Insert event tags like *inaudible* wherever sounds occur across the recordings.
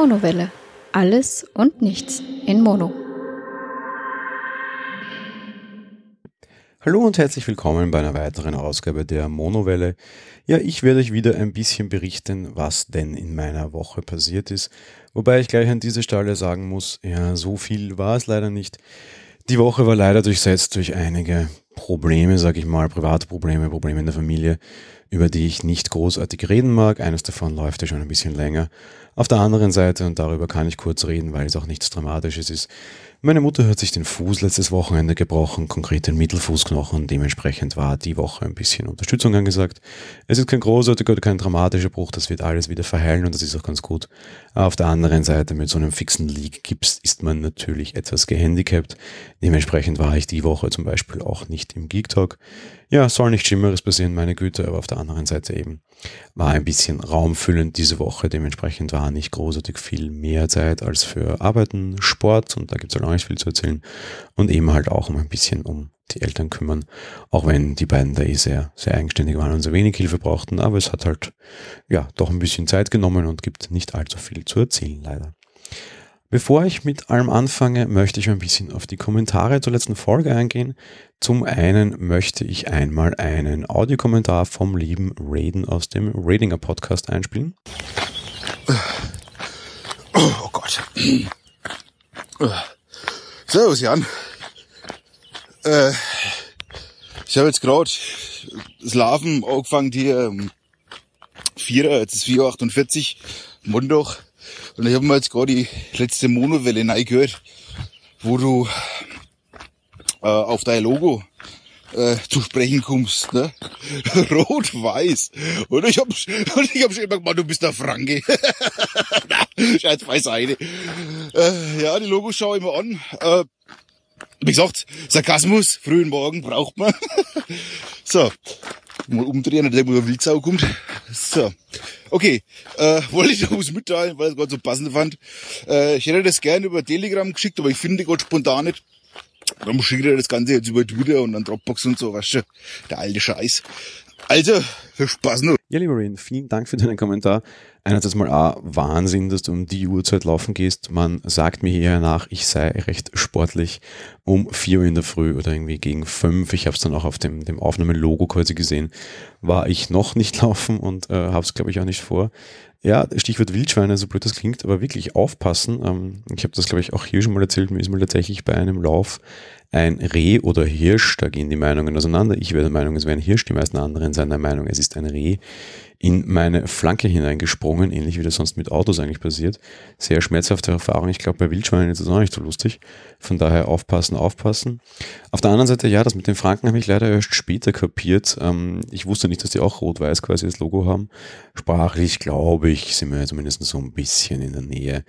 Monowelle. Alles und nichts in Mono. Hallo und herzlich willkommen bei einer weiteren Ausgabe der Monowelle. Ja, ich werde euch wieder ein bisschen berichten, was denn in meiner Woche passiert ist. Wobei ich gleich an dieser Stelle sagen muss, ja, so viel war es leider nicht. Die Woche war leider durchsetzt durch einige Probleme, sag ich mal, private Probleme, Probleme in der Familie, über die ich nicht großartig reden mag. Eines davon läuft ja schon ein bisschen länger. Auf der anderen Seite, und darüber kann ich kurz reden, weil es auch nichts Dramatisches ist, meine Mutter hat sich den Fuß letztes Wochenende gebrochen, konkret den Mittelfußknochen. Dementsprechend war die Woche ein bisschen Unterstützung angesagt. Es ist kein großartiger oder kein dramatischer Bruch, das wird alles wieder verheilen und das ist auch ganz gut. Auf der anderen Seite, mit so einem fixen Leak-Gips ist man natürlich etwas gehandicapt. Dementsprechend war ich die Woche zum Beispiel auch nicht im Geek Talk. Ja, soll nicht Schlimmeres passieren, meine Güte, aber auf der anderen Seite eben war ein bisschen raumfüllend diese Woche. Dementsprechend war nicht großartig viel mehr Zeit als für Arbeiten, Sport und da gibt es halt auch nicht viel zu erzählen. Und eben halt auch um ein bisschen um die Eltern kümmern. Auch wenn die beiden da eh sehr, sehr eigenständig waren und sehr wenig Hilfe brauchten. Aber es hat halt, ja, doch ein bisschen Zeit genommen und gibt nicht allzu viel zu erzählen, leider. Bevor ich mit allem anfange, möchte ich ein bisschen auf die Kommentare zur letzten Folge eingehen. Zum einen möchte ich einmal einen Audiokommentar vom lieben Raiden aus dem Raidinger Podcast einspielen. Oh Gott. Servus Jan. Äh, ich habe jetzt gerade das Larven angefangen hier um 4, jetzt ist 4.48 Montag. Und ich habe mir jetzt gerade die letzte Monowelle gehört, wo du äh, auf dein Logo äh, zu sprechen kommst, ne? *laughs* Rot-Weiß. Und ich hab, *laughs* und ich hab schon immer gemacht, du bist der Franke. *laughs* Scheiß beiseite. Äh, ja, die Logos schaue ich mir an. Äh, wie gesagt, Sarkasmus, frühen Morgen braucht man. so. Mal umdrehen, nicht wo eine Wildsau kommt. So. Okay, äh, wollte ich noch was mitteilen, weil ich es gerade so passend fand. Äh, ich hätte das gerne über Telegram geschickt, aber ich finde gerade spontan nicht. Dann schicke ich das Ganze jetzt über Twitter und dann Dropbox und so, weißt du, der alte Scheiß. Also, viel Spaß noch. Ja, lieber Rain, vielen Dank für deinen Kommentar. Einerseits mal A, Wahnsinn, dass du um die Uhrzeit laufen gehst. Man sagt mir hier nach, ich sei recht sportlich um 4 Uhr in der Früh oder irgendwie gegen 5. Ich habe es dann auch auf dem, dem Aufnahmelogo quasi gesehen. War ich noch nicht *laughs* laufen und äh, habe es, glaube ich, auch nicht vor. Ja, Stichwort Wildschweine, so blöd das klingt, aber wirklich aufpassen. Ähm, ich habe das, glaube ich, auch hier schon mal erzählt. Mir ist mal tatsächlich bei einem Lauf ein Reh oder Hirsch, da gehen die Meinungen auseinander. Ich wäre der Meinung, es wäre ein Hirsch, die meisten anderen sind der Meinung, es ist ein Reh in meine Flanke hineingesprungen, ähnlich wie das sonst mit Autos eigentlich passiert. Sehr schmerzhafte Erfahrung. Ich glaube, bei Wildschweinen ist das auch nicht so lustig. Von daher aufpassen, aufpassen. Auf der anderen Seite, ja, das mit den Franken habe ich leider erst später kapiert. Ähm, ich wusste nicht, dass die auch rot-weiß quasi das Logo haben. Sprachlich, glaube ich, sind wir zumindest so ein bisschen in der Nähe.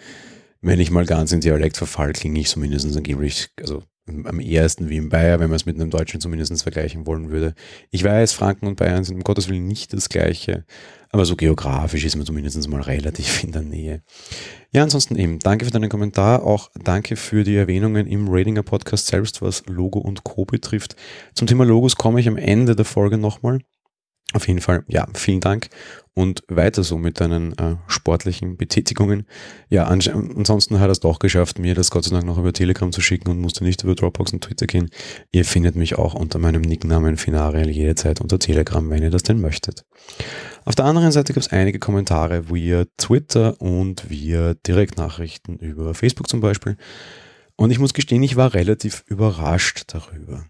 Wenn ich mal ganz in Dialekt verfall, klinge ich zumindest angeblich, also am ehesten wie in Bayern, wenn man es mit einem Deutschen zumindest vergleichen wollen würde. Ich weiß, Franken und Bayern sind um Gottes Willen nicht das gleiche, aber so geografisch ist man zumindest mal relativ in der Nähe. Ja, ansonsten eben, danke für deinen Kommentar, auch danke für die Erwähnungen im Ratinger Podcast selbst, was Logo und Co. betrifft. Zum Thema Logos komme ich am Ende der Folge nochmal. Auf jeden Fall, ja, vielen Dank und weiter so mit deinen äh, sportlichen Betätigungen. Ja, ansonsten hat er es doch geschafft, mir das Gott sei Dank noch über Telegram zu schicken und musste nicht über Dropbox und Twitter gehen. Ihr findet mich auch unter meinem Nicknamen Finariel jederzeit unter Telegram, wenn ihr das denn möchtet. Auf der anderen Seite gibt es einige Kommentare via Twitter und via Direktnachrichten über Facebook zum Beispiel. Und ich muss gestehen, ich war relativ überrascht darüber.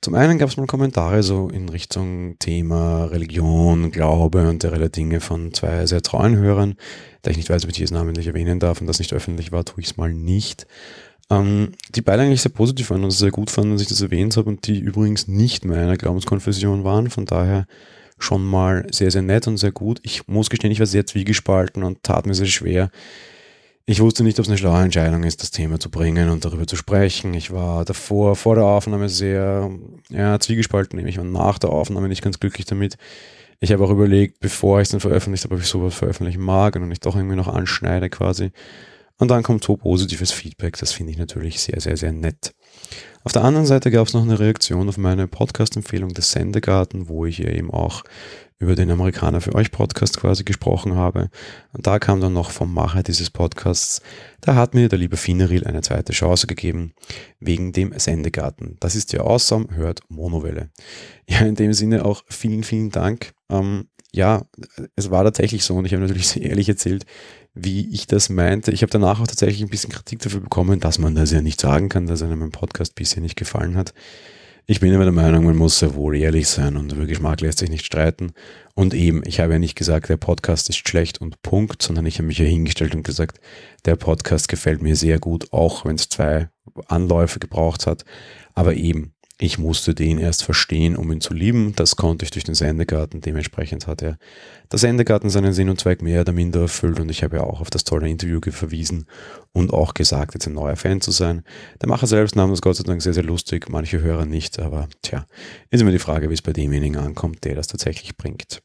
Zum einen gab es mal Kommentare so in Richtung Thema Religion, Glaube und derlei Dinge von zwei sehr treuen Hörern. Da ich nicht weiß, ob ich die namentlich erwähnen darf und das nicht öffentlich war, tue ich es mal nicht. Ähm, die beide eigentlich sehr positiv waren und sehr gut fanden, dass ich das erwähnt habe und die übrigens nicht meiner Glaubenskonfession waren. Von daher schon mal sehr, sehr nett und sehr gut. Ich muss gestehen, ich war sehr zwiegespalten und tat mir sehr schwer, ich wusste nicht, ob es eine schlaue Entscheidung ist, das Thema zu bringen und darüber zu sprechen. Ich war davor, vor der Aufnahme sehr ja, zwiegespalten. Ich war nach der Aufnahme nicht ganz glücklich damit. Ich habe auch überlegt, bevor ich es dann veröffentlicht habe, ob ich sowas veröffentlichen mag und nicht doch irgendwie noch anschneide quasi. Und dann kommt so positives Feedback. Das finde ich natürlich sehr, sehr, sehr nett. Auf der anderen Seite gab es noch eine Reaktion auf meine Podcast-Empfehlung des Sendegarten, wo ich eben auch über den Amerikaner für euch Podcast quasi gesprochen habe. Und da kam dann noch vom Macher dieses Podcasts, da hat mir der liebe Fineril eine zweite Chance gegeben, wegen dem Sendegarten. Das ist ja awesome, hört Monowelle. *laughs* Ja, in dem Sinne auch vielen, vielen Dank. Ähm, ja, es war tatsächlich so und ich habe natürlich sehr ehrlich erzählt, wie ich das meinte. Ich habe danach auch tatsächlich ein bisschen Kritik dafür bekommen, dass man das ja nicht sagen kann, dass einem mein Podcast bisher nicht gefallen hat. Ich bin immer der Meinung, man muss sehr wohl ehrlich sein und über Geschmack lässt sich nicht streiten. Und eben, ich habe ja nicht gesagt, der Podcast ist schlecht und Punkt, sondern ich habe mich ja hingestellt und gesagt, der Podcast gefällt mir sehr gut, auch wenn es zwei Anläufe gebraucht hat. Aber eben, ich musste den erst verstehen, um ihn zu lieben. Das konnte ich durch den Sendegarten. Dementsprechend hat er der Sendegarten seinen Sinn und Zweck mehr oder minder erfüllt. Und ich habe ja auch auf das tolle Interview verwiesen und auch gesagt, jetzt ein neuer Fan zu sein. Der Macher selbst nahm das Gott sei Dank sehr, sehr lustig. Manche Hörer nicht. Aber tja, ist immer die Frage, wie es bei demjenigen ankommt, der das tatsächlich bringt.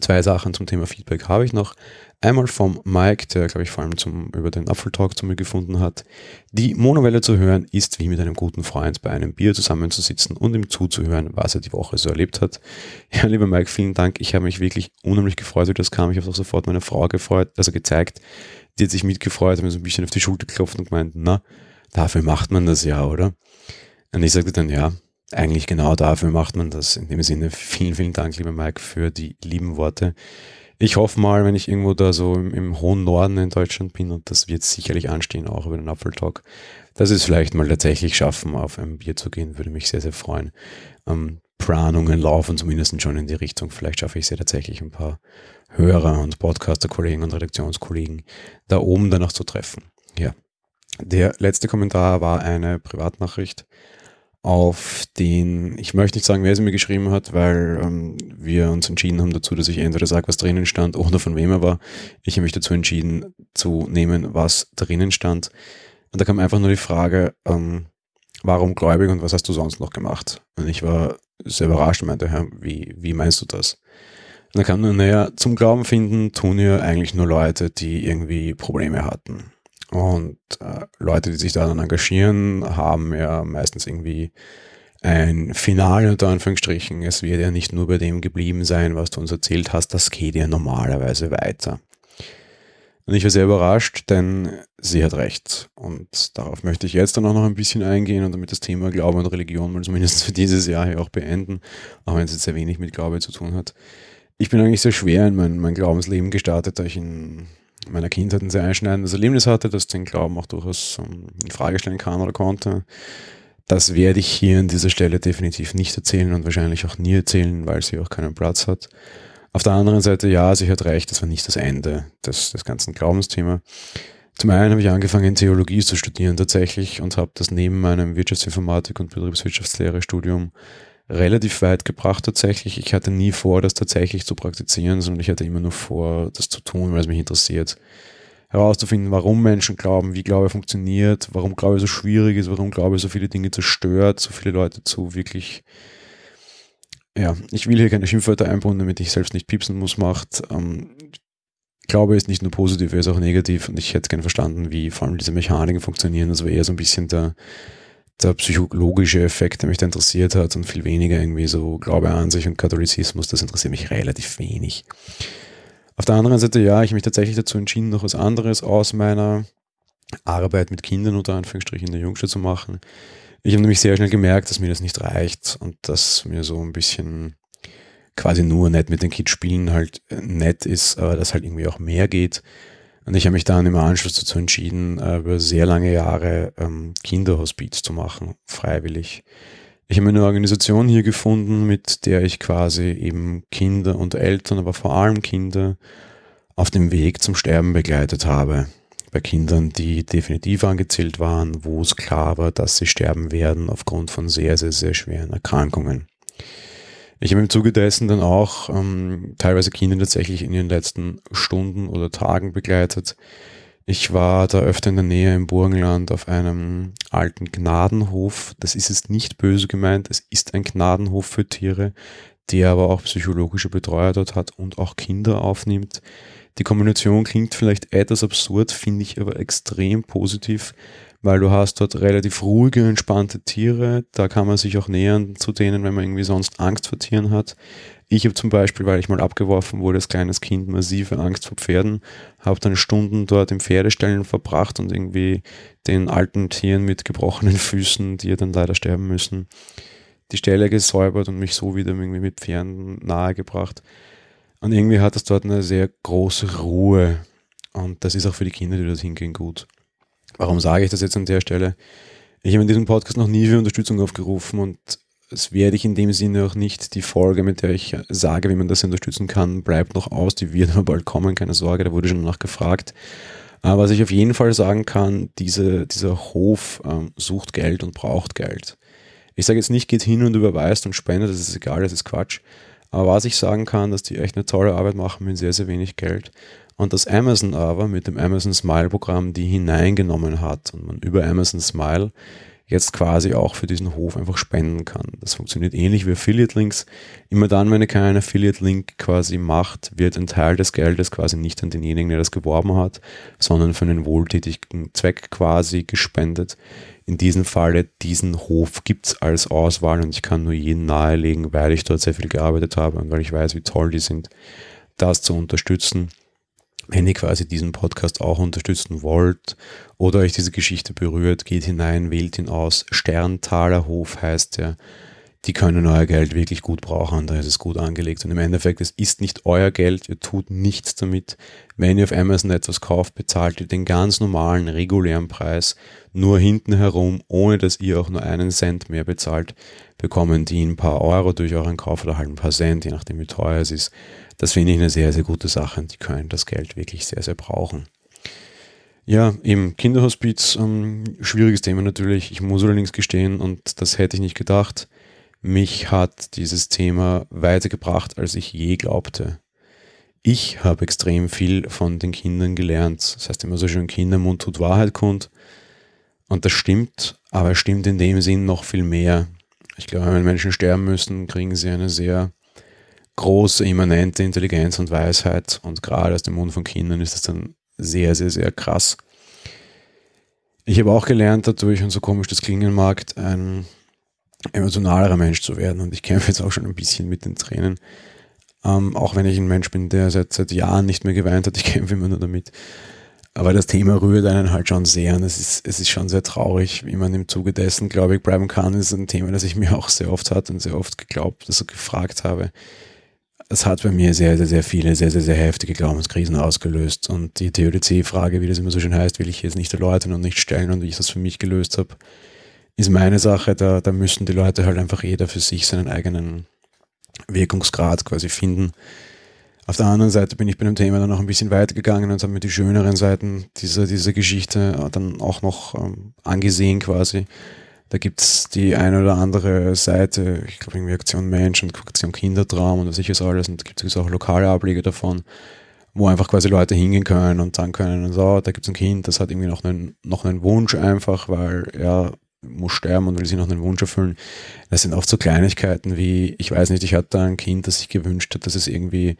Zwei Sachen zum Thema Feedback habe ich noch. Einmal vom Mike, der, glaube ich, vor allem zum, über den Apfeltalk zu mir gefunden hat. Die Monowelle zu hören ist wie mit einem guten Freund bei einem Bier zusammenzusitzen und ihm zuzuhören, was er die Woche so erlebt hat. Ja, lieber Mike, vielen Dank. Ich habe mich wirklich unheimlich gefreut, wie das kam. Ich habe auch sofort meine Frau gefreut, also gezeigt. Die hat sich mitgefreut, hat mir so ein bisschen auf die Schulter geklopft und gemeint, na, dafür macht man das ja, oder? Und ich sagte dann, ja, eigentlich genau dafür macht man das. In dem Sinne, vielen, vielen Dank, lieber Mike, für die lieben Worte. Ich hoffe mal, wenn ich irgendwo da so im, im, hohen Norden in Deutschland bin, und das wird sicherlich anstehen, auch über den Apfeltalk, dass es vielleicht mal tatsächlich schaffen, auf ein Bier zu gehen, würde mich sehr, sehr freuen. Ähm, Planungen laufen zumindest schon in die Richtung. Vielleicht schaffe ich es ja tatsächlich ein paar Hörer und Podcaster-Kollegen und Redaktionskollegen da oben danach zu treffen. Ja. Der letzte Kommentar war eine Privatnachricht auf den, ich möchte nicht sagen, wer sie mir geschrieben hat, weil ähm, wir uns entschieden haben dazu, dass ich entweder sage, was drinnen stand oder von wem er war. Ich habe mich dazu entschieden zu nehmen, was drinnen stand. Und da kam einfach nur die Frage, ähm, warum gläubig und was hast du sonst noch gemacht? Und ich war sehr überrascht und meinte, Herr, wie, wie meinst du das? Und dann kam nur, naja, zum Glauben finden tun ja eigentlich nur Leute, die irgendwie Probleme hatten. Und äh, Leute, die sich da dann engagieren, haben ja meistens irgendwie ein Finale unter Anführungsstrichen. Es wird ja nicht nur bei dem geblieben sein, was du uns erzählt hast, das geht ja normalerweise weiter. Und ich war sehr überrascht, denn sie hat recht. Und darauf möchte ich jetzt dann auch noch ein bisschen eingehen und damit das Thema Glaube und Religion mal zumindest für dieses Jahr hier auch beenden, auch wenn es jetzt sehr wenig mit Glaube zu tun hat. Ich bin eigentlich sehr schwer in mein, mein Glaubensleben gestartet, da ich in meiner Kindheit ein sehr einschneidendes Erlebnis hatte, das den Glauben auch durchaus ähm, in Frage stellen kann oder konnte. Das werde ich hier an dieser Stelle definitiv nicht erzählen und wahrscheinlich auch nie erzählen, weil sie auch keinen Platz hat. Auf der anderen Seite, ja, sie hat recht, das war nicht das Ende des, des ganzen Glaubensthema. Zum einen habe ich angefangen, Theologie zu studieren tatsächlich und habe das neben meinem Wirtschaftsinformatik und Betriebswirtschaftslehre-Studium relativ weit gebracht tatsächlich. Ich hatte nie vor, das tatsächlich zu praktizieren, sondern ich hatte immer nur vor, das zu tun, weil es mich interessiert. Herauszufinden, warum Menschen glauben, wie Glaube funktioniert, warum Glaube so schwierig ist, warum Glaube so viele Dinge zerstört, so viele Leute zu wirklich, ja, ich will hier keine Schimpfwörter einbauen, damit ich selbst nicht piepsen muss, macht. Ähm, Glaube ist nicht nur positiv, er ist auch negativ und ich hätte gerne verstanden, wie vor allem diese Mechaniken funktionieren. Das war eher so ein bisschen der, der psychologische Effekt, der mich da interessiert hat und viel weniger irgendwie so Glaube an sich und Katholizismus, das interessiert mich relativ wenig. Auf der anderen Seite, ja, ich habe mich tatsächlich dazu entschieden, noch was anderes aus meiner Arbeit mit Kindern unter Anführungsstrichen in der Jungstadt zu machen. Ich habe nämlich sehr schnell gemerkt, dass mir das nicht reicht und dass mir so ein bisschen quasi nur nett mit den Kids spielen halt nett ist, aber dass halt irgendwie auch mehr geht. Und ich habe mich dann im Anschluss dazu entschieden, äh, über sehr lange Jahre ähm, Kinderhospiz zu machen, freiwillig. Ich habe eine Organisation hier gefunden, mit der ich quasi eben Kinder und Eltern, aber vor allem Kinder auf dem Weg zum Sterben begleitet habe. Bei Kindern, die definitiv angezählt waren, wo es klar war, dass sie sterben werden aufgrund von sehr, sehr, sehr schweren Erkrankungen. Ich habe im Zuge dessen dann auch ähm, teilweise Kinder tatsächlich in ihren letzten Stunden oder Tagen begleitet. Ich war da öfter in der Nähe im Burgenland auf einem alten Gnadenhof. Das ist jetzt nicht böse gemeint, es ist ein Gnadenhof für Tiere, der aber auch psychologische Betreuer dort hat und auch Kinder aufnimmt. Die Kombination klingt vielleicht etwas absurd, finde ich aber extrem positiv. Weil du hast dort relativ ruhige, entspannte Tiere. Da kann man sich auch nähern zu denen, wenn man irgendwie sonst Angst vor Tieren hat. Ich habe zum Beispiel, weil ich mal abgeworfen wurde als kleines Kind, massive Angst vor Pferden, habe dann Stunden dort im Pferdestellen verbracht und irgendwie den alten Tieren mit gebrochenen *laughs* Füßen, die ja dann leider sterben müssen, die Stelle gesäubert und mich so wieder irgendwie mit Pferden nahegebracht. Und irgendwie hat das dort eine sehr große Ruhe. Und das ist auch für die Kinder, die dort hingehen, gut. Warum sage ich das jetzt an der Stelle? Ich habe in diesem Podcast noch nie für Unterstützung aufgerufen und es werde ich in dem Sinne auch nicht. Die Folge, mit der ich sage, wie man das unterstützen kann, bleibt noch aus. Die wird aber bald kommen, keine Sorge, da wurde schon danach gefragt. Aber was ich auf jeden Fall sagen kann, diese, dieser Hof ähm, sucht Geld und braucht Geld. Ich sage jetzt nicht, geht hin und überweist und spendet, das ist egal, das ist Quatsch. Aber was ich sagen kann, dass die echt eine tolle Arbeit machen mit sehr, sehr wenig Geld. Und dass Amazon aber mit dem Amazon Smile Programm die hineingenommen hat und man über Amazon Smile jetzt quasi auch für diesen Hof einfach spenden kann. Das funktioniert ähnlich wie Affiliate Links. Immer dann, wenn ihr keinen Affiliate Link quasi macht, wird ein Teil des Geldes quasi nicht an denjenigen, der das geworben hat, sondern für einen wohltätigen Zweck quasi gespendet. In diesem Falle, diesen Hof gibt's als Auswahl und ich kann nur jeden nahelegen, weil ich dort sehr viel gearbeitet habe und weil ich weiß, wie toll die sind, das zu unterstützen wenn ihr quasi diesen Podcast auch unterstützen wollt oder euch diese Geschichte berührt, geht hinein, wählt ihn aus. Sterntalerhof heißt er. Die können euer Geld wirklich gut brauchen, da ist es gut angelegt. Und im Endeffekt, es ist nicht euer Geld, ihr tut nichts damit. Wenn ihr auf Amazon etwas kauft, bezahlt ihr den ganz normalen, regulären Preis. Nur hinten herum, ohne dass ihr auch nur einen Cent mehr bezahlt, bekommen die ein paar Euro durch euren Kauf oder halt ein paar Cent, je nachdem wie teuer es ist das finde ich eine sehr, sehr gute Sache. Die können das Geld wirklich sehr, sehr brauchen. Ja, im Kinderhospiz, ähm, schwieriges Thema natürlich. Ich muss allerdings gestehen, und das hätte ich nicht gedacht, mich hat dieses Thema weitergebracht, als ich je glaubte. Ich habe extrem viel von den Kindern gelernt. Das heißt immer so schön, Kindermund tut Wahrheit kund. Und das stimmt, aber es stimmt in dem Sinn noch viel mehr. Ich glaube, wenn Menschen sterben müssen, kriegen sie eine sehr große, immanente Intelligenz und Weisheit und gerade aus dem Mund von Kindern ist das dann sehr, sehr, sehr krass. Ich habe auch gelernt dadurch, und so komisch das klingen mag, ein emotionalerer Mensch zu werden und ich kämpfe jetzt auch schon ein bisschen mit den Tränen. Ähm, auch wenn ich ein Mensch bin, der seit, seit Jahren nicht mehr geweint hat, ich *laughs* kämpfe immer nur damit. Aber das Thema rührt einen halt schon sehr und es ist, es ist schon sehr traurig, wie man im Zuge dessen, glaube ich, bleiben kann. Das ist ein Thema, das ich mir *laughs* auch sehr oft hatte und sehr oft geglaubt, also gefragt habe es hat bei mir sehr, sehr, sehr viele, sehr, sehr, sehr heftige Glaubenskrisen ausgelöst. Und die Theodizee-Frage, wie das immer so schön heißt, will ich jetzt nicht erläutern und nicht stellen und wie ich das für mich gelöst habe, ist meine Sache. Da, da müssen die Leute halt einfach jeder für sich seinen eigenen Wirkungsgrad quasi finden. Auf der anderen Seite bin ich bei dem Thema dann noch ein bisschen weitergegangen und habe mir die schöneren Seiten dieser, dieser Geschichte dann auch noch ähm, angesehen quasi da gibt es die eine oder andere Seite, ich glaube irgendwie Aktion Mensch und Aktion Kindertraum und was ich es alles. Und da gibt es auch lokale Ableger davon, wo einfach quasi Leute hingehen können und sagen können, so, da gibt es ein Kind, das hat irgendwie noch einen, noch einen Wunsch einfach, weil er muss sterben und will sich noch einen Wunsch erfüllen. Das sind oft so Kleinigkeiten wie, ich weiß nicht, ich hatte ein Kind, das sich gewünscht hat, dass es irgendwie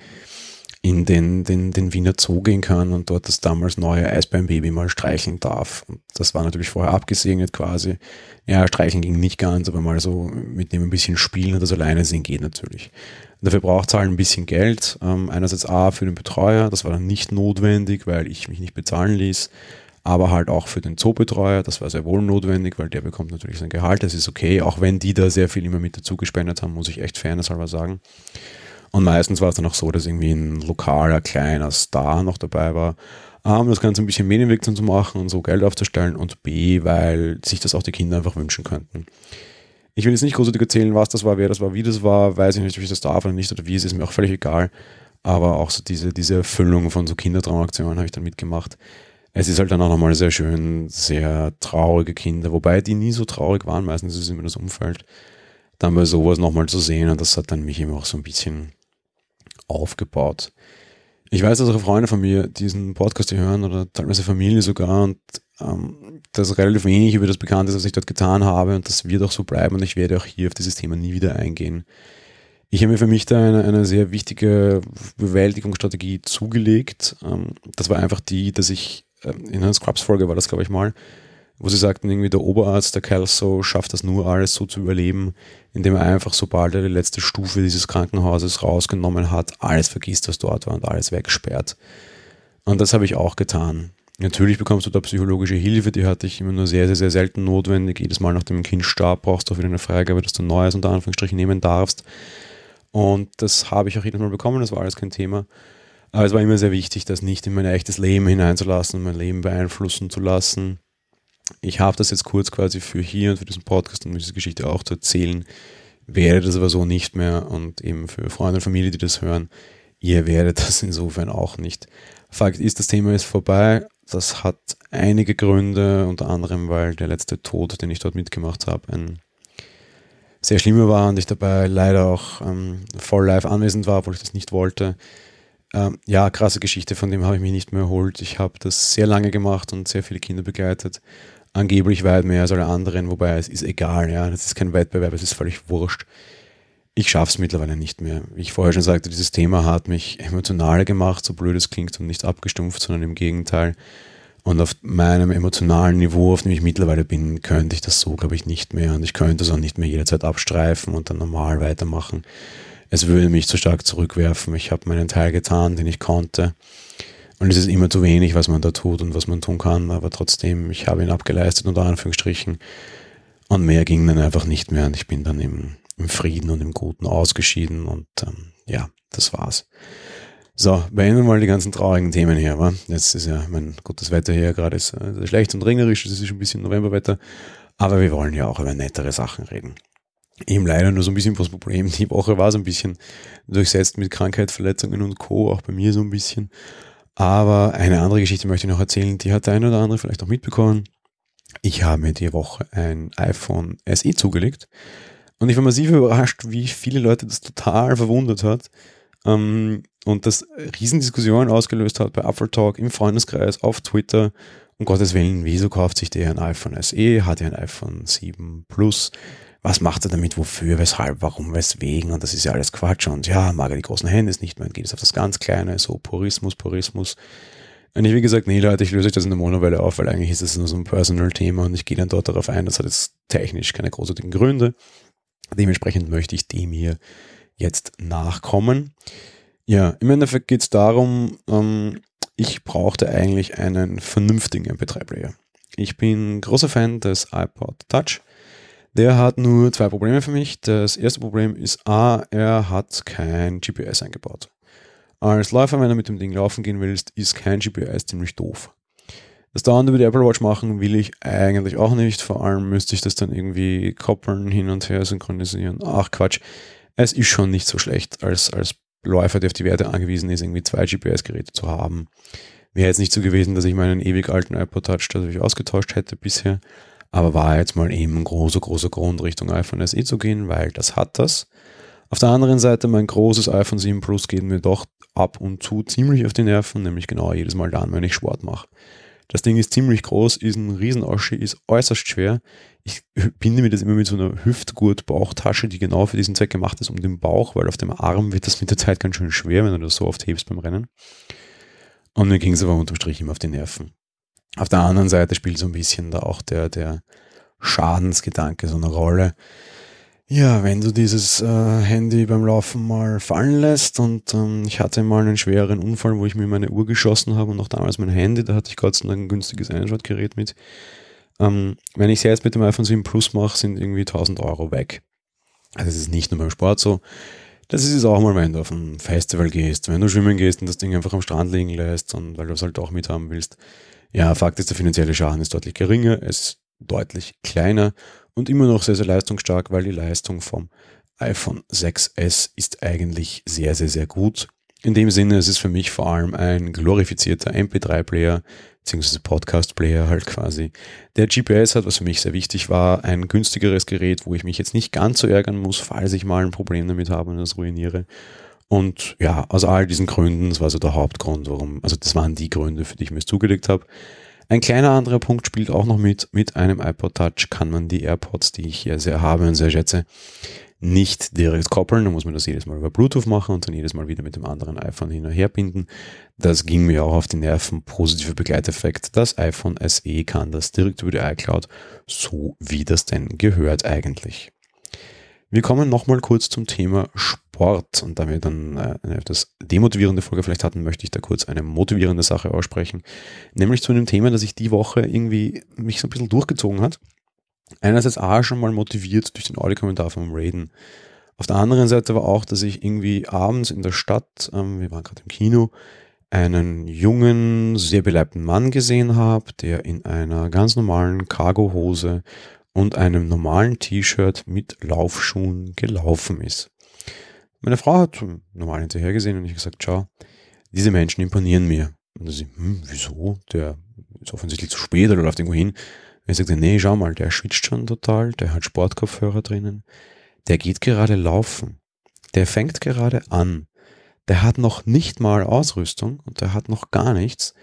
in den, den, den Wiener Zoo gehen kann und dort das damals neue Eisbärenbaby mal streicheln darf. Und das war natürlich vorher abgesegnet quasi. Ja, streicheln ging nicht ganz, aber mal so mit dem ein bisschen spielen und das alleine sehen geht natürlich. Dafür braucht es halt ein bisschen Geld. Ähm, einerseits A für den Betreuer, das war dann nicht notwendig, weil ich mich nicht bezahlen ließ aber halt auch für den Zoobetreuer, das war sehr wohl notwendig, weil der bekommt natürlich sein Gehalt, das ist okay, auch wenn die da sehr viel immer mit dazu gespendet haben, muss ich echt fairnesshalber sagen. Und meistens war es dann auch so, dass irgendwie ein lokaler, kleiner Star noch dabei war, um das Ganze ein bisschen medienwirksam zu machen und so Geld aufzustellen und B, weil sich das auch die Kinder einfach wünschen könnten. Ich will jetzt nicht großartig erzählen, was das war, wer das war, wie das war, weiß ich nicht, ob ich das darf oder nicht oder wie es ist, mir auch völlig egal. Aber auch so diese, diese Erfüllung von so Kindertraumaktionen habe ich dann mitgemacht. Es ist halt dann auch nochmal sehr schön, sehr traurige Kinder, wobei die nie so traurig waren, meistens ist es immer das Umfeld. Dann bei sowas nochmal zu sehen und das hat dann mich immer auch so ein bisschen aufgebaut. Ich weiß, dass auch Freunde von mir diesen Podcast hören oder teilweise Familie sogar und ähm, dass relativ wenig über das bekannt ist, was ich dort getan habe und das wird auch so bleiben und ich werde auch hier auf dieses Thema nie wieder eingehen. Ich habe mir für mich da eine, eine sehr wichtige Bewältigungsstrategie zugelegt. Ähm, das war einfach die, dass ich äh, in einer Scrubs-Folge war das, glaube ich mal, wo sie sagten, irgendwie der Oberarzt, der Kelso, schafft das nur alles so zu überleben, indem er einfach, sobald er die letzte Stufe dieses Krankenhauses rausgenommen hat, alles vergisst, was dort war und alles wegsperrt. Und das habe ich auch getan. Natürlich bekommst du da psychologische Hilfe, die hatte ich immer nur sehr, sehr, sehr selten notwendig. Jedes Mal, nachdem ein Kind starb, brauchst du auch wieder eine Freigabe, dass du Neues unter Anführungsstrichen nehmen darfst. Und das habe ich auch jedes Mal bekommen, das war alles kein Thema. Aber es war immer sehr wichtig, das nicht in mein echtes Leben hineinzulassen mein Leben beeinflussen zu lassen. Ich habe das jetzt kurz quasi für hier und für diesen Podcast, um diese Geschichte auch zu erzählen, werde das aber so nicht mehr und eben für Freunde und Familie, die das hören, ihr werdet das insofern auch nicht. Fakt ist, das Thema ist vorbei. Das hat einige Gründe, unter anderem, weil der letzte Tod, den ich dort mitgemacht habe, ein sehr schlimmer war und ich dabei leider auch ähm, voll live anwesend war, obwohl ich das nicht wollte. Ähm, ja, krasse Geschichte, von dem habe ich mich nicht mehr erholt. Ich habe das sehr lange gemacht und sehr viele Kinder begleitet. Angeblich weit mehr als alle anderen, wobei es ist egal, ja. Das ist kein Wettbewerb, es ist völlig wurscht. Ich schaffe es mittlerweile nicht mehr. Wie ich vorher schon sagte, dieses Thema hat mich emotionaler gemacht, so blöd es klingt und nicht abgestumpft, sondern im Gegenteil. Und auf meinem emotionalen Niveau, auf dem ich mittlerweile bin, könnte ich das so, glaube ich, nicht mehr. Und ich könnte es auch nicht mehr jederzeit abstreifen und dann normal weitermachen. Es würde mich zu stark zurückwerfen. Ich habe meinen Teil getan, den ich konnte. Und es ist immer zu wenig, was man da tut und was man tun kann. Aber trotzdem, ich habe ihn abgeleistet, unter Anführungsstrichen. Und mehr ging dann einfach nicht mehr. Und ich bin dann im, im Frieden und im Guten ausgeschieden. Und ähm, ja, das war's. So, beenden wir mal die ganzen traurigen Themen hier. Wa? Jetzt ist ja, mein gutes Wetter hier gerade ist äh, schlecht und regnerisch, es ist schon ein bisschen Novemberwetter, aber wir wollen ja auch über nettere Sachen reden. Eben leider nur so ein bisschen das Problem. Die Woche war so ein bisschen durchsetzt mit Krankheit, Verletzungen und Co., auch bei mir so ein bisschen. Aber eine andere Geschichte möchte ich noch erzählen, die hat der eine oder andere vielleicht auch mitbekommen. Ich habe mir die Woche ein iPhone SE zugelegt und ich war massiv überrascht, wie viele Leute das total verwundert hat ähm, und das Riesendiskussionen ausgelöst hat bei Apfeltalk im Freundeskreis, auf Twitter. Um Gottes Willen, wieso kauft sich der ein iPhone SE? Hat er ein iPhone 7 Plus? Was macht er damit? Wofür? Weshalb? Warum? Weswegen? Und das ist ja alles Quatsch. Und ja, mag er die großen Hände nicht mehr. Dann geht es auf das ganz Kleine, so Purismus, Purismus. Und ich, wie gesagt, nee, Leute, ich löse euch das in der Monowelle auf, weil eigentlich ist das nur so ein Personal-Thema und ich gehe dann dort darauf ein. Das hat jetzt technisch keine großartigen Gründe. Dementsprechend möchte ich dem hier jetzt nachkommen. Ja, im Endeffekt geht es darum, ähm, ich brauchte eigentlich einen vernünftigen MP3-Player. Ich bin großer Fan des iPod Touch. Der hat nur zwei Probleme für mich. Das erste Problem ist A, er hat kein GPS eingebaut. Als Läufer, wenn du mit dem Ding laufen gehen willst, ist kein GPS ziemlich doof. Das dauernd über die Apple Watch machen will ich eigentlich auch nicht. Vor allem müsste ich das dann irgendwie koppeln, hin und her synchronisieren. Ach Quatsch es ist schon nicht so schlecht, als, als Läufer, der auf die Werte angewiesen ist, irgendwie zwei GPS-Geräte zu haben. Wäre jetzt nicht so gewesen, dass ich meinen ewig alten iPod Touch dadurch ausgetauscht hätte bisher, aber war jetzt mal eben ein großer, großer Grund, Richtung iPhone SE zu gehen, weil das hat das. Auf der anderen Seite, mein großes iPhone 7 Plus geht mir doch ab und zu ziemlich auf die Nerven, nämlich genau jedes Mal dann, wenn ich Sport mache. Das Ding ist ziemlich groß, ist ein Riesenoschi, ist äußerst schwer. Ich binde mir das immer mit so einer Hüftgurt-Bauchtasche, die genau für diesen Zweck gemacht ist, um den Bauch, weil auf dem Arm wird das mit der Zeit ganz schön schwer, wenn du das so oft hebst beim Rennen. Und mir ging es aber unterm Strich immer auf die Nerven. Auf der anderen Seite spielt so ein bisschen da auch der, der Schadensgedanke so eine Rolle. Ja, wenn du dieses äh, Handy beim Laufen mal fallen lässt und ähm, ich hatte mal einen schweren Unfall, wo ich mir meine Uhr geschossen habe und auch damals mein Handy, da hatte ich Gott sei Dank ein günstiges Einschaltgerät mit. Ähm, wenn ich es jetzt mit dem iPhone 7 Plus mache, sind irgendwie 1000 Euro weg. Also es ist nicht nur beim Sport so. Das ist es auch mal, wenn du auf ein Festival gehst, wenn du schwimmen gehst und das Ding einfach am Strand liegen lässt und weil du es halt auch mithaben willst. Ja, Fakt ist, der finanzielle Schaden ist deutlich geringer, es ist deutlich kleiner und immer noch sehr, sehr leistungsstark, weil die Leistung vom iPhone 6S ist eigentlich sehr, sehr, sehr gut. In dem Sinne, es ist für mich vor allem ein glorifizierter MP3-Player, beziehungsweise Podcast-Player halt quasi. Der GPS hat, was für mich sehr wichtig war, ein günstigeres Gerät, wo ich mich jetzt nicht ganz so ärgern muss, falls ich mal ein Problem damit habe und das ruiniere. Und ja, aus all diesen Gründen, das war so der Hauptgrund, warum, also das waren die Gründe, für die ich mir es zugelegt habe. Ein kleiner anderer Punkt spielt auch noch mit. Mit einem iPod Touch kann man die AirPods, die ich hier sehr habe und sehr schätze, nicht direkt koppeln, dann muss man das jedes Mal über Bluetooth machen und dann jedes Mal wieder mit dem anderen iPhone hin und her binden. Das ging mir auch auf die Nerven. Positiver Begleiteffekt. Das iPhone SE kann das direkt über die iCloud, so wie das denn gehört eigentlich. Wir kommen nochmal kurz zum Thema Sport und da wir dann äh, eine etwas demotivierende Folge vielleicht hatten, möchte ich da kurz eine motivierende Sache aussprechen, nämlich zu einem Thema, das sich die Woche irgendwie mich so ein bisschen durchgezogen hat. Einerseits A schon mal motiviert durch den Audiokommentar vom Raiden. Auf der anderen Seite war auch, dass ich irgendwie abends in der Stadt, ähm, wir waren gerade im Kino, einen jungen, sehr beleibten Mann gesehen habe, der in einer ganz normalen Cargohose und einem normalen T-Shirt mit Laufschuhen gelaufen ist. Meine Frau hat normal hinterher gesehen und ich gesagt, schau, diese Menschen imponieren mir. Und sie, hm, wieso? Der ist offensichtlich zu spät oder läuft irgendwo hin. Und ich sagte, nee, schau mal, der schwitzt schon total, der hat Sportkopfhörer drinnen, der geht gerade laufen, der fängt gerade an, der hat noch nicht mal Ausrüstung und der hat noch gar nichts.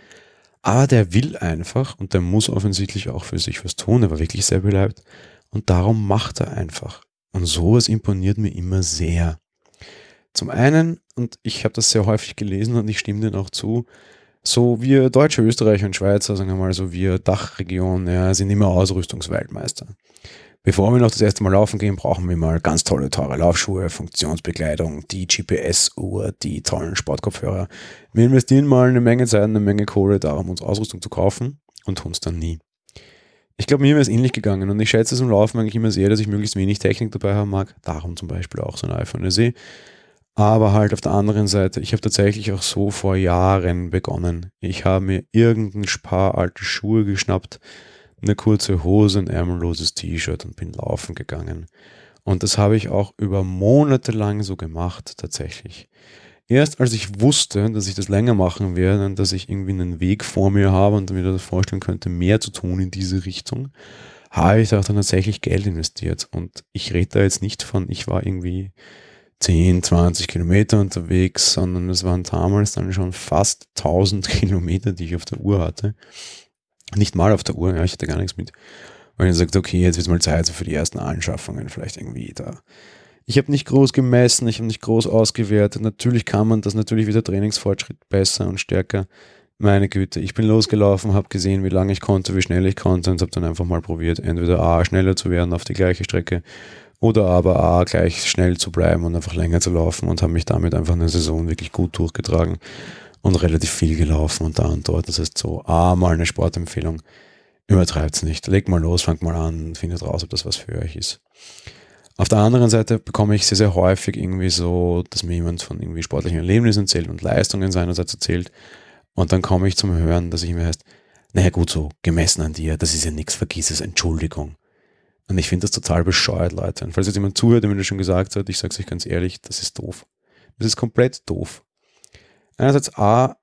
Aber der will einfach und der muss offensichtlich auch für sich was tun. Er war wirklich sehr beleibt. Und darum macht er einfach. Und sowas imponiert mir immer sehr. Zum einen, und ich habe das sehr häufig gelesen und ich stimme dem auch zu, so wir Deutsche, Österreicher und Schweizer, sagen wir mal so, wir Dachregion, ja, sind immer Ausrüstungsweltmeister. Bevor wir noch das erste Mal laufen gehen, brauchen wir mal ganz tolle, teure Laufschuhe, Funktionsbekleidung, die GPS-Uhr, die tollen Sportkopfhörer. Wir investieren mal eine Menge Zeit, eine Menge Kohle darum, uns Ausrüstung zu kaufen und tun es dann nie. Ich glaube, mir wäre es ähnlich gegangen und ich schätze es im Laufen eigentlich immer sehr, dass ich möglichst wenig Technik dabei haben mag. Darum zum Beispiel auch so ein iPhone SE. Aber halt auf der anderen Seite, ich habe tatsächlich auch so vor Jahren begonnen. Ich habe mir irgendein paar alte Schuhe geschnappt, eine kurze Hose, ein ärmelloses T-Shirt und bin laufen gegangen. Und das habe ich auch über Monate lang so gemacht, tatsächlich. Erst als ich wusste, dass ich das länger machen werde und dass ich irgendwie einen Weg vor mir habe und mir das vorstellen könnte, mehr zu tun in diese Richtung, habe ich da dann tatsächlich Geld investiert. Und ich rede da jetzt nicht von, ich war irgendwie 10, 20 Kilometer unterwegs, sondern es waren damals dann schon fast 1000 *laughs* Kilometer, die ich auf der Uhr hatte. Nicht mal auf der Uhr, ja, ich hatte gar nichts mit. Und ich sagte, okay, jetzt wird mal Zeit für die ersten Anschaffungen, vielleicht irgendwie da. Ich habe nicht groß gemessen, ich habe nicht groß ausgewertet. Natürlich kann man das, natürlich wieder Trainingsfortschritt besser und stärker. Meine Güte, ich bin losgelaufen, habe gesehen, wie lange ich konnte, wie schnell ich konnte und habe dann einfach mal probiert, entweder A, schneller zu werden auf die gleiche Strecke oder aber A, gleich schnell zu bleiben und einfach länger zu laufen und habe mich damit einfach eine Saison wirklich gut durchgetragen und relativ viel gelaufen und da und dort. Das heißt so, ah, mal eine Sportempfehlung. Übertreibt es nicht. Legt mal los, fangt mal an, findet raus, ob das was für euch ist. Auf der anderen Seite bekomme ich sehr, sehr häufig irgendwie so, dass mir jemand von irgendwie sportlichen Erlebnissen erzählt und Leistungen seinerseits erzählt. Und dann komme ich zum Hören, dass ich mir heißt, naja gut, so gemessen an dir, das ist ja nichts, vergiss es, Entschuldigung. Und ich finde das total bescheuert, Leute. Und falls jetzt jemand zuhört, der mir das schon gesagt hat, ich sage es euch ganz ehrlich, das ist doof. Das ist komplett doof einerseits A,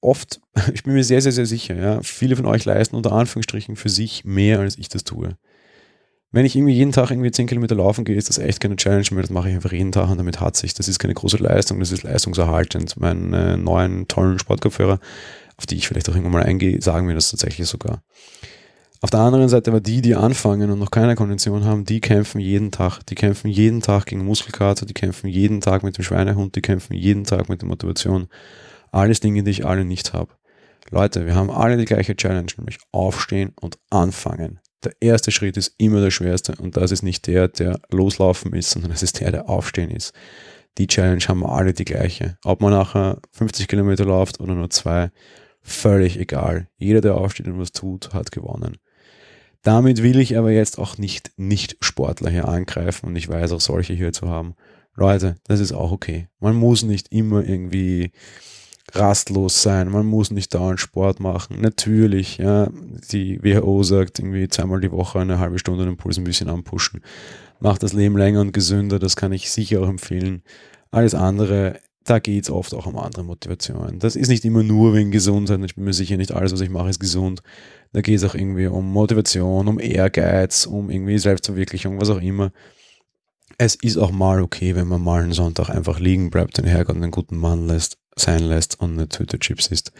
oft, *laughs* ich bin mir sehr, sehr, sehr sicher, ja, viele von euch leisten unter Anführungsstrichen für sich mehr, als ich das tue. Wenn ich irgendwie jeden Tag irgendwie 10 Kilometer laufen gehe, ist das echt keine Challenge mehr. Das mache ich einfach jeden Tag und damit hat sich. Das ist keine große Leistung, das ist leistungserhaltend. Meine neuen tollen Sportkopfhörer, auf die ich vielleicht auch irgendwann mal eingehe, sagen mir das tatsächlich sogar. Auf der anderen Seite aber die, die anfangen und noch keine Kondition haben, die kämpfen jeden Tag. Die kämpfen jeden Tag gegen Muskelkater, die kämpfen jeden Tag mit dem Schweinehund, die kämpfen jeden Tag mit der Motivation. Alles Dinge, die ich alle nicht habe. Leute, wir haben alle die gleiche Challenge, nämlich aufstehen und anfangen. Der erste Schritt ist immer der schwerste und das ist nicht der, der loslaufen ist, sondern es ist der, der aufstehen ist. Die Challenge haben wir alle die gleiche. Ob man nachher 50 Kilometer läuft oder nur zwei, völlig egal. Jeder, der aufsteht und was tut, hat gewonnen. Damit will ich aber jetzt auch nicht Nicht-Sportler hier angreifen und ich weiß auch solche hier zu haben. Leute, das ist auch okay. Man muss nicht immer irgendwie rastlos sein, man muss nicht dauernd Sport machen. Natürlich, ja, die WHO sagt irgendwie zweimal die Woche eine halbe Stunde den Puls ein bisschen anpushen. Macht das Leben länger und gesünder, das kann ich sicher auch empfehlen. Alles andere da geht es oft auch um andere Motivationen. Das ist nicht immer nur wegen Gesundheit. Ich bin mir sicher, nicht alles, was ich mache, ist gesund. Da geht es auch irgendwie um Motivation, um Ehrgeiz, um irgendwie Selbstverwirklichung, was auch immer. Es ist auch mal okay, wenn man mal einen Sonntag einfach liegen bleibt, den Herrgott einen guten Mann lässt, sein lässt und eine Tüte Chips isst.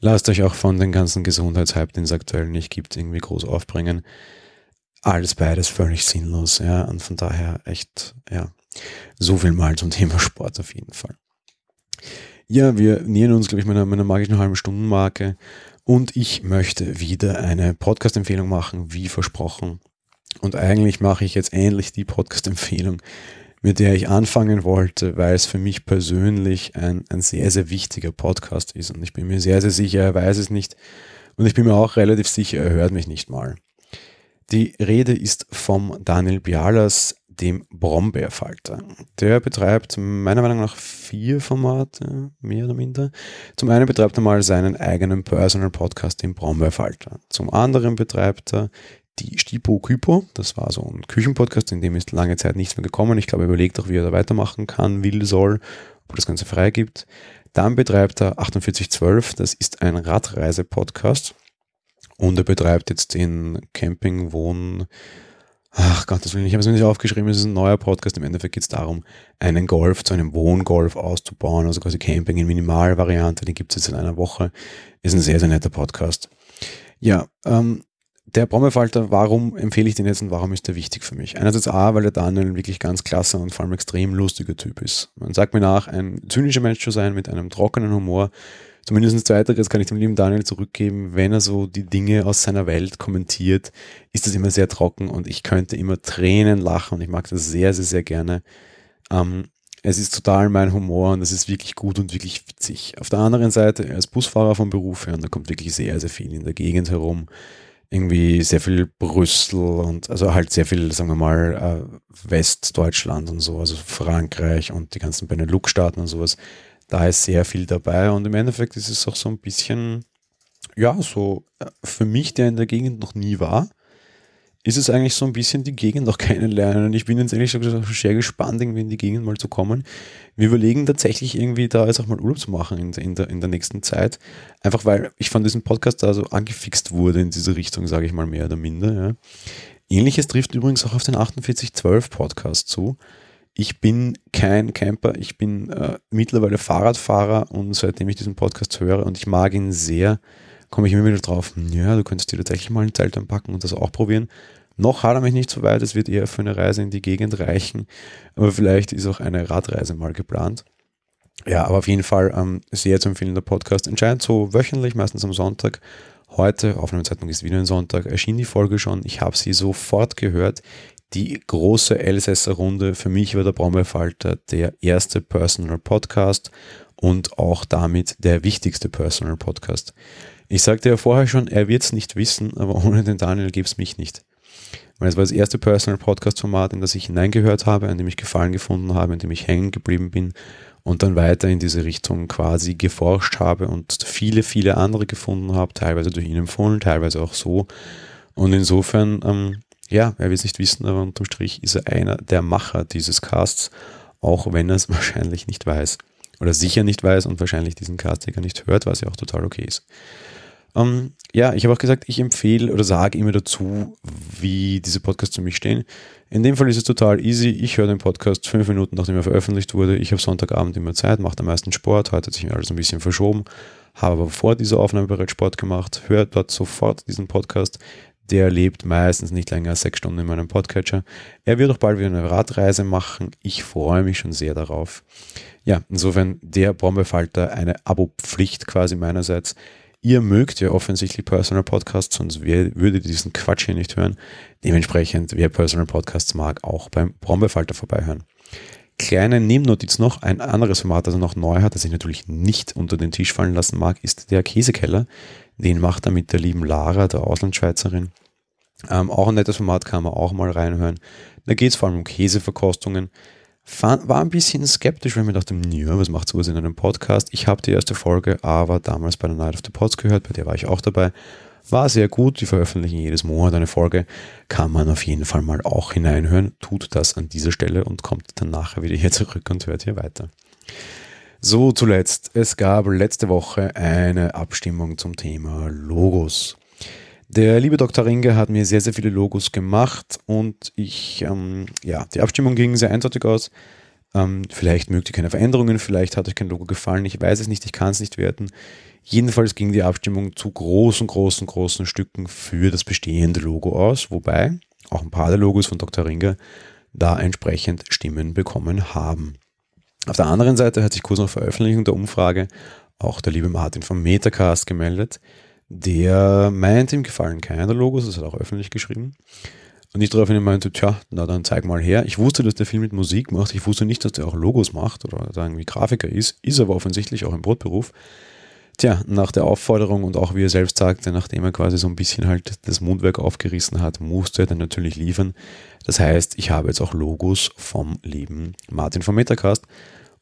Lasst euch auch von den ganzen Gesundheitshype, den es aktuell nicht gibt, irgendwie groß aufbringen. alles beides völlig sinnlos, ja. Und von daher echt, ja, so viel mal zum Thema Sport auf jeden Fall. Ja, wir nähern uns, glaube ich, meiner, meiner magischen halben Stundenmarke und ich möchte wieder eine Podcast-Empfehlung machen, wie versprochen. Und eigentlich mache ich jetzt ähnlich die Podcast-Empfehlung, mit der ich anfangen wollte, weil es für mich persönlich ein, ein sehr, sehr wichtiger Podcast ist. Und ich bin mir sehr, sehr sicher, er weiß es nicht. Und ich bin mir auch relativ sicher, er hört mich nicht mal. Die Rede ist vom Daniel Bialas, dem Brombeerfalter. Der betreibt meiner Meinung nach vier Formate, mehr oder minder. Zum einen betreibt er mal seinen eigenen Personal Podcast, den Brombeerfalter. Zum anderen betreibt er die Stipo Kypo. Das war so ein Küchenpodcast, in dem ist lange Zeit nichts mehr gekommen. Ich glaube, er überlegt auch, wie er da weitermachen kann, will, soll, ob er das Ganze freigibt. Dann betreibt er 4812, das ist ein Radreise-Podcast. Und er betreibt jetzt den Camping, Wohn, ach Gott, das will ich, ich habe es mir nicht aufgeschrieben, es ist ein neuer Podcast. Im Endeffekt geht es darum, einen Golf zu einem Wohngolf auszubauen, also quasi Camping in Minimalvariante, den gibt es jetzt in einer Woche. Ist ein sehr, sehr netter Podcast. Ja, ähm, der Brombeerfalter, warum empfehle ich den jetzt und warum ist der wichtig für mich? Einerseits A, weil der Daniel wirklich ganz klasse und vor allem extrem lustiger Typ ist. Man sagt mir nach, ein zynischer Mensch zu sein mit einem trockenen Humor. Zumindest zweiteres kann ich dem lieben Daniel zurückgeben. Wenn er so die Dinge aus seiner Welt kommentiert, ist das immer sehr trocken und ich könnte immer Tränen lachen und ich mag das sehr, sehr, sehr gerne. Ähm, es ist total mein Humor und es ist wirklich gut und wirklich witzig. Auf der anderen Seite, er ist Busfahrer vom Beruf her und da kommt wirklich sehr, sehr viel in der Gegend herum irgendwie sehr viel Brüssel und also halt sehr viel, sagen wir mal, äh, Westdeutschland und so, also Frankreich und die ganzen Benelux-Staaten und sowas. Da ist sehr viel dabei und im Endeffekt ist es auch so ein bisschen, ja, so äh, für mich, der in der Gegend noch nie war, ist es eigentlich so ein bisschen die Gegend noch *laughs* kennenlernen. Und ich bin jetzt eigentlich schon sehr gespannt, irgendwie in die Gegend mal zu kommen. Wir überlegen tatsächlich irgendwie da jetzt auch mal Urlaub zu machen in, in, der, in der nächsten Zeit. Einfach weil ich von diesem Podcast da so angefixt wurde in diese Richtung, sage ich mal mehr oder minder. Ja. Ähnliches trifft übrigens auch auf den 4812 Podcast zu. Ich bin kein Camper, ich bin äh, mittlerweile Fahrradfahrer und seitdem ich diesen Podcast höre und ich mag ihn sehr, komme ich immer wieder drauf, ja, du könntest dir tatsächlich mal ein Zelt anpacken und das auch probieren. Noch hat er mich nicht so weit, es wird eher für eine Reise in die Gegend reichen, aber vielleicht ist auch eine Radreise mal geplant. Ja, aber auf jeden Fall ähm, sehr zu empfehlen, der Podcast. Entscheidet so wöchentlich, meistens am Sonntag. Heute, Aufnahmezeitpunkt ist wieder ein Sonntag, erschien die Folge schon. Ich habe sie sofort gehört. Die große Elsässer Runde. Für mich war der Brombeerfalter der erste Personal Podcast und auch damit der wichtigste Personal Podcast. Ich sagte ja vorher schon, er wird es nicht wissen, aber ohne den Daniel gäbe es mich nicht. Weil es war das erste Personal Podcast Format, in das ich hineingehört habe, an dem ich Gefallen gefunden habe, in dem ich hängen geblieben bin und dann weiter in diese Richtung quasi geforscht habe und viele, viele andere gefunden habe, teilweise durch ihn empfohlen, teilweise auch so. Und insofern, ähm, ja, er wird es nicht wissen, aber unterm Strich ist er einer der Macher dieses Casts, auch wenn er es *laughs* wahrscheinlich nicht weiß. Oder sicher nicht weiß und wahrscheinlich diesen Cast gar nicht hört, was ja auch total okay ist. Ähm, ja, ich habe auch gesagt, ich empfehle oder sage immer dazu, wie diese Podcasts zu mich stehen. In dem Fall ist es total easy. Ich höre den Podcast fünf Minuten, nachdem er veröffentlicht wurde. Ich habe Sonntagabend immer Zeit, mache am meisten Sport. Heute hat sich mir alles ein bisschen verschoben. Habe aber vor dieser Aufnahme bereits Sport gemacht. Höre dort sofort diesen Podcast. Der lebt meistens nicht länger als sechs Stunden in meinem Podcatcher. Er wird auch bald wieder eine Radreise machen. Ich freue mich schon sehr darauf. Ja, insofern der Bombefalter eine Abo-Pflicht quasi meinerseits. Ihr mögt ja offensichtlich Personal Podcasts, sonst wer würde diesen Quatsch hier nicht hören. Dementsprechend, wer Personal Podcasts mag, auch beim Brombeerfalter vorbeihören. Kleine Nebennotiz noch, ein anderes Format, das er noch neu hat, das ich natürlich nicht unter den Tisch fallen lassen mag, ist der Käsekeller. Den macht er mit der lieben Lara, der Auslandschweizerin. Ähm, auch ein nettes Format, kann man auch mal reinhören. Da geht es vor allem um Käseverkostungen war ein bisschen skeptisch, weil ich mir dachte, ja, was macht sowas in einem Podcast? Ich habe die erste Folge aber damals bei der Night of the Pods gehört, bei der war ich auch dabei. War sehr gut, die veröffentlichen jedes Monat eine Folge. Kann man auf jeden Fall mal auch hineinhören. Tut das an dieser Stelle und kommt dann nachher wieder hier zurück und hört hier weiter. So, zuletzt. Es gab letzte Woche eine Abstimmung zum Thema Logos. Der liebe Dr. Ringe hat mir sehr, sehr viele Logos gemacht und ich, ähm, ja, die Abstimmung ging sehr eindeutig aus. Ähm, vielleicht mögt ihr keine Veränderungen, vielleicht hat euch kein Logo gefallen, ich weiß es nicht, ich kann es nicht werten. Jedenfalls ging die Abstimmung zu großen, großen, großen Stücken für das bestehende Logo aus, wobei auch ein paar der Logos von Dr. Ringer da entsprechend Stimmen bekommen haben. Auf der anderen Seite hat sich kurz nach Veröffentlichung der Umfrage auch der liebe Martin vom Metacast gemeldet. Der meint, ihm gefallen keine der Logos, das hat er auch öffentlich geschrieben. Und ich daraufhin meinte, tja, na dann zeig mal her. Ich wusste, dass der viel mit Musik macht. Ich wusste nicht, dass der auch Logos macht oder irgendwie Grafiker ist. Ist aber offensichtlich auch im Brotberuf. Tja, nach der Aufforderung und auch wie er selbst sagte, nachdem er quasi so ein bisschen halt das Mundwerk aufgerissen hat, musste er dann natürlich liefern. Das heißt, ich habe jetzt auch Logos vom lieben Martin vom Metacast.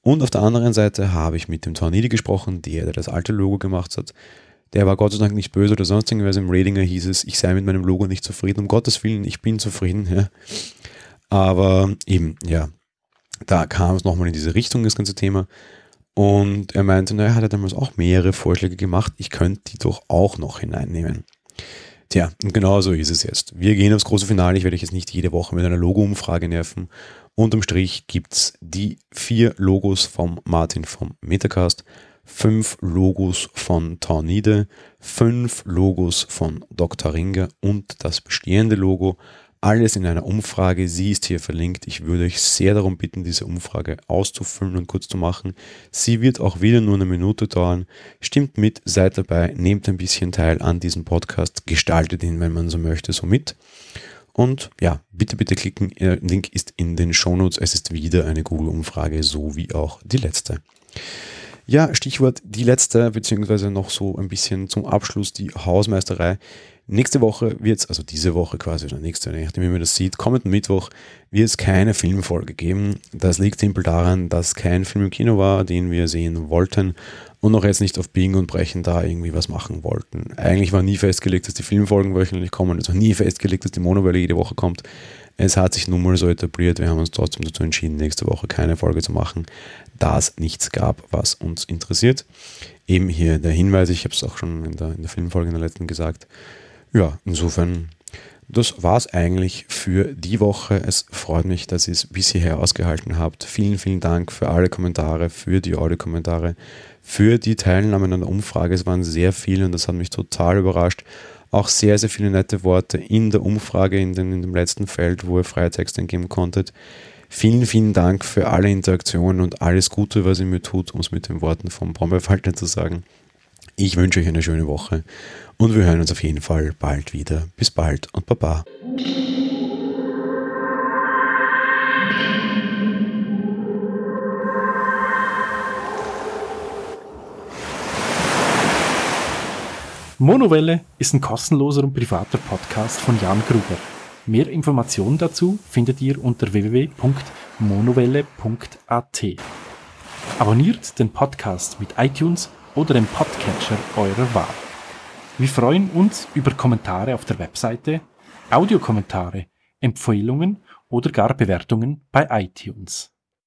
Und auf der anderen Seite habe ich mit dem Tornidi gesprochen, der, der das alte Logo gemacht hat. Der war Gott sei Dank nicht böse oder sonst irgendwas. Im Ratinger hieß es, ich sei mit meinem Logo nicht zufrieden. Um Gottes Willen, ich bin zufrieden. Ja. Aber eben, ja, da kam es nochmal in diese Richtung, das ganze Thema. Und er meinte, naja, hat er damals auch mehrere Vorschläge gemacht. Ich könnte die doch auch noch hineinnehmen. Tja, und genau so ist es jetzt. Wir gehen aufs große Finale. Ich werde euch jetzt nicht jede Woche mit einer Logo-Umfrage nerven. Unterm Strich gibt es die vier Logos vom Martin vom Metacast fünf Logos von Tornide, fünf Logos von Dr. Ringer und das bestehende Logo. Alles in einer Umfrage. Sie ist hier verlinkt. Ich würde euch sehr darum bitten, diese Umfrage auszufüllen und kurz zu machen. Sie wird auch wieder nur eine Minute dauern. Stimmt mit, seid dabei, nehmt ein bisschen teil an diesem Podcast, gestaltet ihn, wenn man so möchte, so mit. Und ja, bitte, bitte klicken. Der Link ist in den Shownotes. Es ist wieder eine Google-Umfrage, so wie auch die letzte. Ja, Stichwort die letzte, beziehungsweise noch so ein bisschen zum Abschluss die Hausmeisterei. Nächste Woche wird es, also diese Woche quasi, oder nächste, nachdem wie man das sieht, kommenden Mittwoch wird es keine Filmfolge geben. Das liegt simpel daran, dass kein Film im Kino war, den wir sehen wollten und noch jetzt nicht auf Biegen und Brechen da irgendwie was machen wollten. Eigentlich war nie festgelegt, dass die Filmfolgen wöchentlich kommen, es war nie festgelegt, dass die Monowelle jede Woche kommt. Es hat sich nun mal so etabliert, wir haben uns trotzdem dazu entschieden, nächste Woche keine Folge zu machen, da es nichts gab, was uns interessiert. Eben hier der Hinweis, ich habe es auch schon in der, in der Filmfolge in der letzten gesagt. Ja, insofern, das war es eigentlich für die Woche. Es freut mich, dass ihr es bis hierher ausgehalten habt. Vielen, vielen Dank für alle Kommentare, für die Audiokommentare, für die Teilnahme an der Umfrage. Es waren sehr viele und das hat mich total überrascht auch sehr, sehr viele nette Worte in der Umfrage, in, den, in dem letzten Feld, wo ihr freie Texte eingeben konntet. Vielen, vielen Dank für alle Interaktionen und alles Gute, was ihr mir tut, um es mit den Worten vom Brombeerfalter zu sagen. Ich wünsche euch eine schöne Woche und wir hören uns auf jeden Fall bald wieder. Bis bald und Baba. Monowelle ist ein kostenloser und privater Podcast von Jan Gruber. Mehr Informationen dazu findet ihr unter www.monowelle.at. Abonniert den Podcast mit iTunes oder dem Podcatcher eurer Wahl. Wir freuen uns über Kommentare auf der Webseite, Audiokommentare, Empfehlungen oder gar Bewertungen bei iTunes.